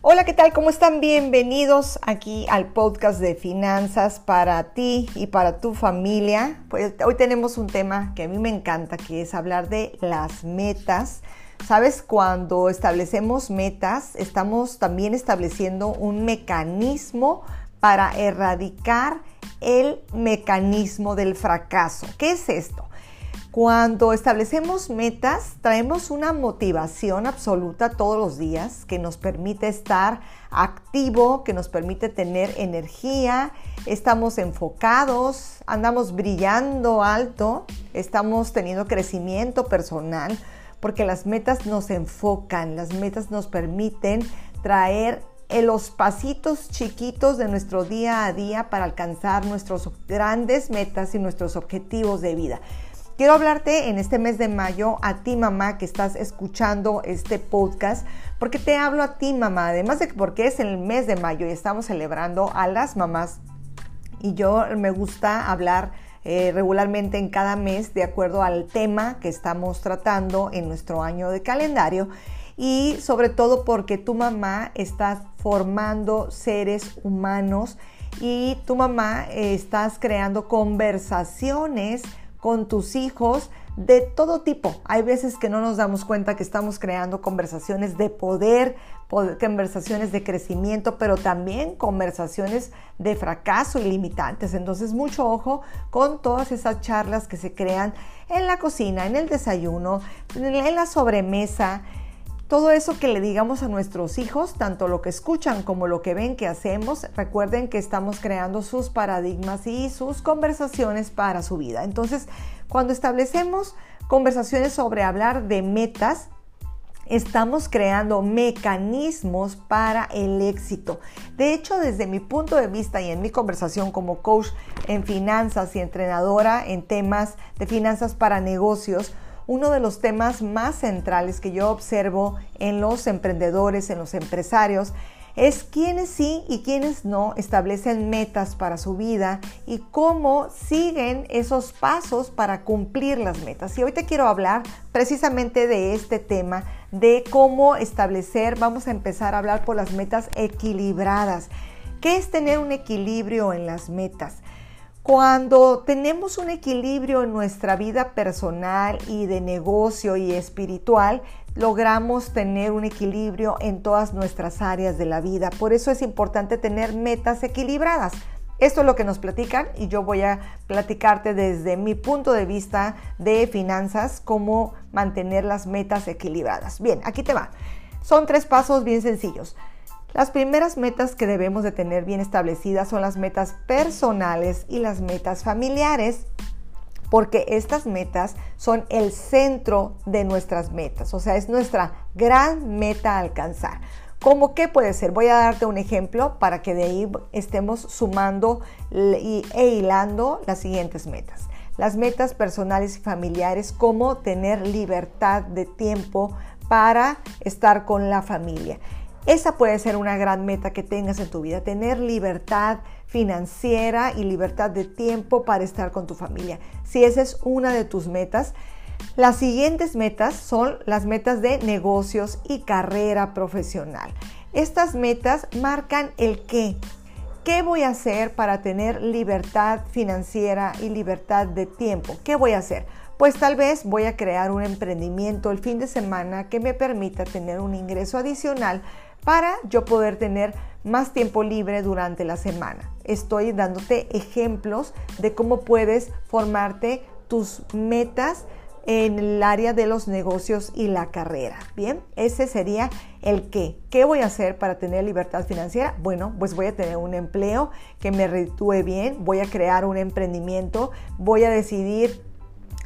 Hola, ¿qué tal? ¿Cómo están? Bienvenidos aquí al podcast de finanzas para ti y para tu familia. Pues hoy tenemos un tema que a mí me encanta, que es hablar de las metas. Sabes, cuando establecemos metas, estamos también estableciendo un mecanismo para erradicar el mecanismo del fracaso. ¿Qué es esto? Cuando establecemos metas, traemos una motivación absoluta todos los días que nos permite estar activo, que nos permite tener energía, estamos enfocados, andamos brillando alto, estamos teniendo crecimiento personal, porque las metas nos enfocan, las metas nos permiten traer los pasitos chiquitos de nuestro día a día para alcanzar nuestros grandes metas y nuestros objetivos de vida. Quiero hablarte en este mes de mayo a ti mamá que estás escuchando este podcast, porque te hablo a ti mamá, además de que porque es el mes de mayo y estamos celebrando a las mamás y yo me gusta hablar eh, regularmente en cada mes de acuerdo al tema que estamos tratando en nuestro año de calendario y sobre todo porque tu mamá está formando seres humanos y tu mamá eh, estás creando conversaciones con tus hijos de todo tipo. Hay veces que no nos damos cuenta que estamos creando conversaciones de poder, conversaciones de crecimiento, pero también conversaciones de fracaso y limitantes. Entonces, mucho ojo con todas esas charlas que se crean en la cocina, en el desayuno, en la sobremesa, todo eso que le digamos a nuestros hijos, tanto lo que escuchan como lo que ven que hacemos, recuerden que estamos creando sus paradigmas y sus conversaciones para su vida. Entonces, cuando establecemos conversaciones sobre hablar de metas, estamos creando mecanismos para el éxito. De hecho, desde mi punto de vista y en mi conversación como coach en finanzas y entrenadora en temas de finanzas para negocios, uno de los temas más centrales que yo observo en los emprendedores, en los empresarios, es quiénes sí y quiénes no establecen metas para su vida y cómo siguen esos pasos para cumplir las metas. Y hoy te quiero hablar precisamente de este tema, de cómo establecer, vamos a empezar a hablar por las metas equilibradas. ¿Qué es tener un equilibrio en las metas? Cuando tenemos un equilibrio en nuestra vida personal y de negocio y espiritual, logramos tener un equilibrio en todas nuestras áreas de la vida. Por eso es importante tener metas equilibradas. Esto es lo que nos platican y yo voy a platicarte desde mi punto de vista de finanzas cómo mantener las metas equilibradas. Bien, aquí te va. Son tres pasos bien sencillos. Las primeras metas que debemos de tener bien establecidas son las metas personales y las metas familiares, porque estas metas son el centro de nuestras metas, o sea, es nuestra gran meta a alcanzar. ¿Cómo qué puede ser? Voy a darte un ejemplo para que de ahí estemos sumando e hilando las siguientes metas. Las metas personales y familiares, como tener libertad de tiempo para estar con la familia. Esa puede ser una gran meta que tengas en tu vida, tener libertad financiera y libertad de tiempo para estar con tu familia. Si esa es una de tus metas, las siguientes metas son las metas de negocios y carrera profesional. Estas metas marcan el qué. ¿Qué voy a hacer para tener libertad financiera y libertad de tiempo? ¿Qué voy a hacer? Pues tal vez voy a crear un emprendimiento el fin de semana que me permita tener un ingreso adicional para yo poder tener más tiempo libre durante la semana. Estoy dándote ejemplos de cómo puedes formarte tus metas en el área de los negocios y la carrera. Bien, ese sería el qué. ¿Qué voy a hacer para tener libertad financiera? Bueno, pues voy a tener un empleo que me reditúe bien, voy a crear un emprendimiento, voy a decidir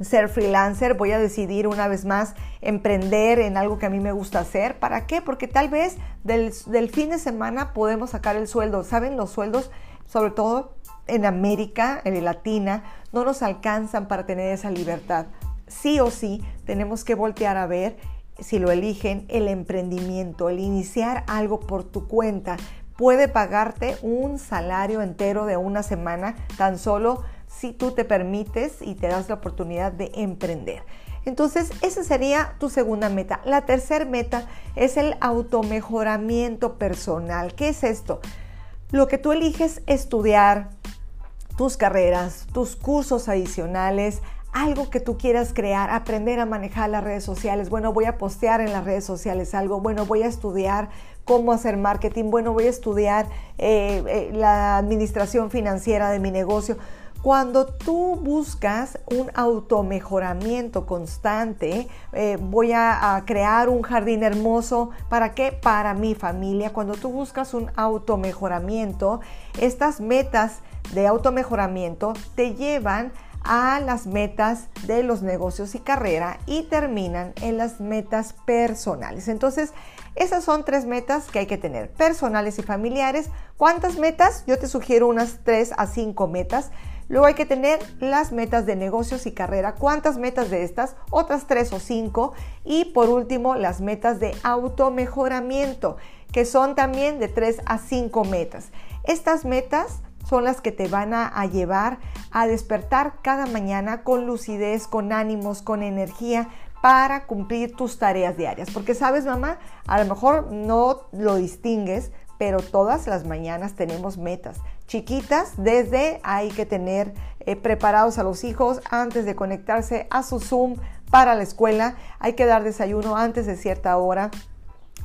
ser freelancer, voy a decidir una vez más emprender en algo que a mí me gusta hacer. ¿Para qué? Porque tal vez del, fin de semana podemos sacar el sueldo. ¿Saben? Los sueldos, sobre todo en América, en Latina, no nos alcanzan para tener esa libertad. Sí o sí, tenemos que voltear a ver, si lo eligen, el emprendimiento, el iniciar algo por tu cuenta. Puede pagarte un salario entero de una semana tan solo si tú te permites y te das la oportunidad de emprender. Entonces, esa sería tu segunda meta. La tercera meta es el automejoramiento personal. ¿Qué es esto? Lo que tú eliges estudiar, tus carreras, tus cursos adicionales, algo que tú quieras crear, aprender a manejar las redes sociales. Bueno, voy a postear en las redes sociales algo. Bueno, voy a estudiar cómo hacer marketing. Bueno, voy a estudiar eh, eh, la administración financiera de mi negocio. Cuando tú buscas un automejoramiento constante, eh, voy a, a, crear un jardín hermoso, ¿para qué? Para mi familia. Cuando tú buscas un automejoramiento, estas metas de automejoramiento te llevan a las metas de los negocios y carrera y terminan en las metas personales. Entonces, esas son tres metas que hay que tener, personales y familiares. ¿Cuántas metas? Yo te sugiero unas tres a cinco metas. Luego hay que tener las metas de negocios y carrera. ¿Cuántas metas de estas? Otras tres o cinco. Y por último, las metas de automejoramiento, que son también de tres a cinco metas. Estas metas son las que te van a, llevar a despertar cada mañana con lucidez, con ánimos, con energía para cumplir tus tareas diarias. Porque sabes, mamá, a lo mejor no lo distingues, pero todas las mañanas tenemos metas chiquitas, desde hay que tener eh, preparados a los hijos antes de conectarse a su Zoom para la escuela, hay que dar desayuno antes de cierta hora,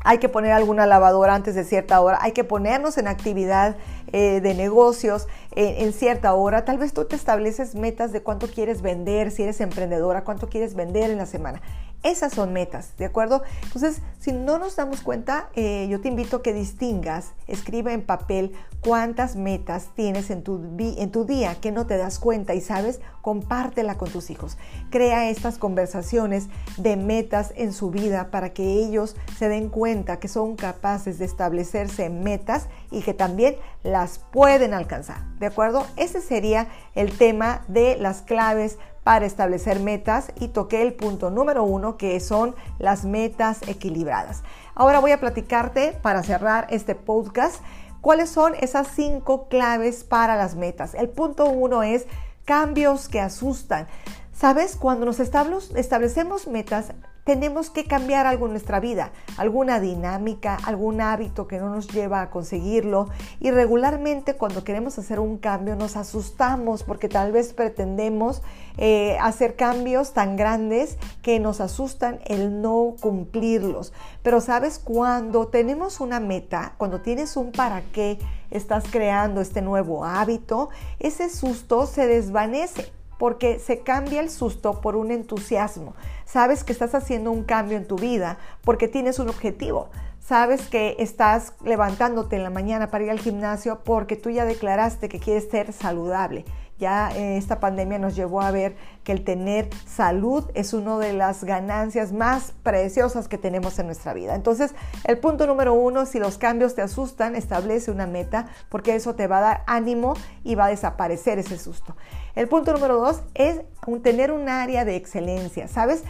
hay que poner alguna lavadora antes de cierta hora, hay que ponernos en actividad eh, de negocios en cierta hora. Tal vez tú te estableces metas de cuánto quieres vender, si eres emprendedora, cuánto quieres vender en la semana. Esas son metas, ¿de acuerdo? Entonces, si no nos damos cuenta, eh, yo te invito a que distingas, escriba en papel cuántas metas tienes en tu, en tu día que no te das cuenta y sabes, compártela con tus hijos. Crea estas conversaciones de metas en su vida para que ellos se den cuenta que son capaces de establecerse metas y que también las pueden alcanzar, ¿de acuerdo? Ese sería el tema de las claves para establecer metas y toqué el punto número uno que son las metas equilibradas. Ahora voy a platicarte para cerrar este podcast cuáles son esas cinco claves para las metas. El punto uno es cambios que asustan. Sabes, cuando nos establecemos metas, tenemos que cambiar algo en nuestra vida, alguna dinámica, algún hábito que no nos lleva a conseguirlo. Y regularmente cuando queremos hacer un cambio nos asustamos porque tal vez pretendemos eh, hacer cambios tan grandes que nos asustan el no cumplirlos. Pero sabes, cuando tenemos una meta, cuando tienes un para qué estás creando este nuevo hábito, ese susto se desvanece porque se cambia el susto por un entusiasmo. Sabes que estás haciendo un cambio en tu vida porque tienes un objetivo. Sabes que estás levantándote en la mañana para ir al gimnasio porque tú ya declaraste que quieres ser saludable ya eh, esta pandemia nos llevó a ver que el tener salud es una de las ganancias más preciosas que tenemos en nuestra vida. Entonces, el punto número uno, si los cambios te asustan, establece una meta porque eso te va a dar ánimo y va a desaparecer ese susto. El punto número dos es tener un área de excelencia. ¿Sabes?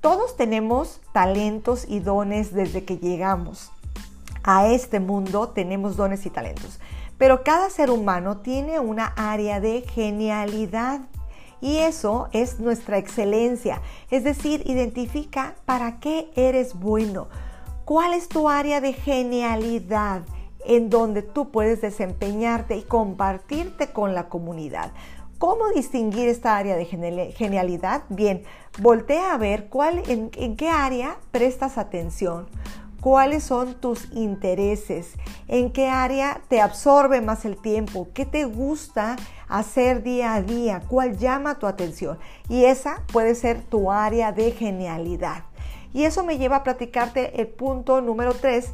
Todos tenemos talentos y dones desde que llegamos a este mundo, tenemos dones y talentos. Pero cada ser humano tiene una área de genialidad y eso es nuestra excelencia. Es decir, identifica para qué eres bueno. ¿Cuál es tu área de genialidad en donde tú puedes desempeñarte y compartirte con la comunidad? ¿Cómo distinguir esta área de genialidad? Bien, voltea a ver cuál, en, en qué área prestas atención cuáles son tus intereses, en qué área te absorbe más el tiempo, qué te gusta hacer día a día, cuál llama tu atención. Y esa puede ser tu área de genialidad. Y eso me lleva a platicarte el punto número 3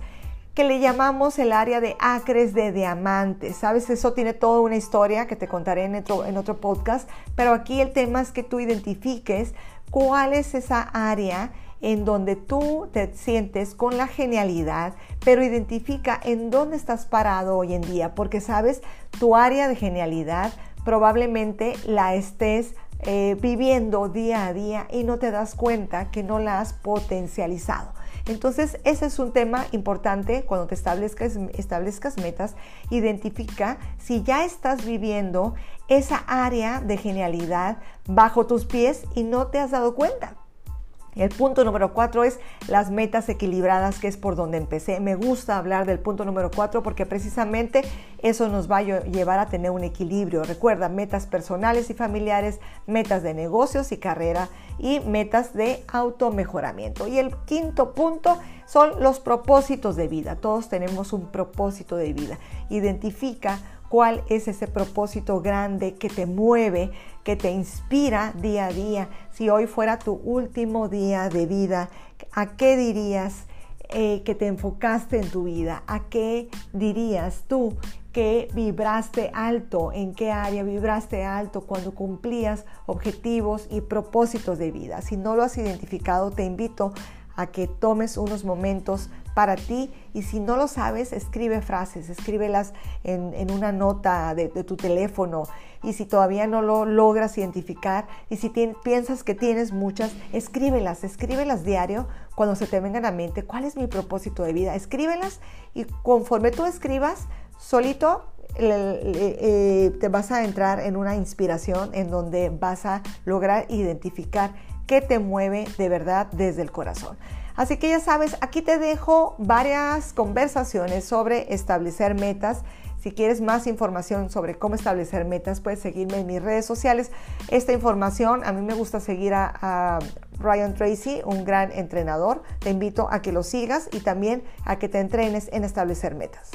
que le llamamos el área de acres de diamantes. Sabes, eso tiene toda una historia que te contaré en otro, en otro podcast, pero aquí el tema es que tú identifiques cuál es esa área en donde tú te sientes con la genialidad, pero identifica en dónde estás parado hoy en día, porque sabes, tu área de genialidad probablemente la estés eh, viviendo día a día y no te das cuenta que no la has potencializado. Entonces, ese es un tema importante cuando te establezcas, establezcas metas. Identifica si ya estás viviendo esa área de genialidad bajo tus pies y no te has dado cuenta. El punto número cuatro es las metas equilibradas, que es por donde empecé. Me gusta hablar del punto número cuatro porque precisamente eso nos va a llevar a tener un equilibrio. Recuerda, metas personales y familiares, metas de negocios y carrera y metas de automejoramiento. Y el quinto punto son los propósitos de vida. Todos tenemos un propósito de vida. Identifica cuál es ese propósito grande que te mueve, que te inspira día a día. Si hoy fuera tu último día de vida, ¿a qué dirías eh, que te enfocaste en tu vida? ¿A qué dirías tú que vibraste alto? ¿En qué área vibraste alto cuando cumplías objetivos y propósitos de vida? Si no lo has identificado, te invito a que tomes unos momentos para ti y si no lo sabes, escribe frases, escríbelas en, una nota de, tu teléfono y si todavía no lo logras identificar y si piensas que tienes muchas, escríbelas, escríbelas diario cuando se te vengan a mente cuál es mi propósito de vida, escríbelas y conforme tú escribas, solito eh, te vas a entrar en una inspiración en donde vas a lograr identificar qué te mueve de verdad desde el corazón. Así que ya sabes, aquí te dejo varias conversaciones sobre establecer metas. Si quieres más información sobre cómo establecer metas, puedes seguirme en mis redes sociales. Esta información, a mí me gusta seguir a, Ryan Tracy, un gran entrenador. Te invito a que lo sigas y también a que te entrenes en establecer metas.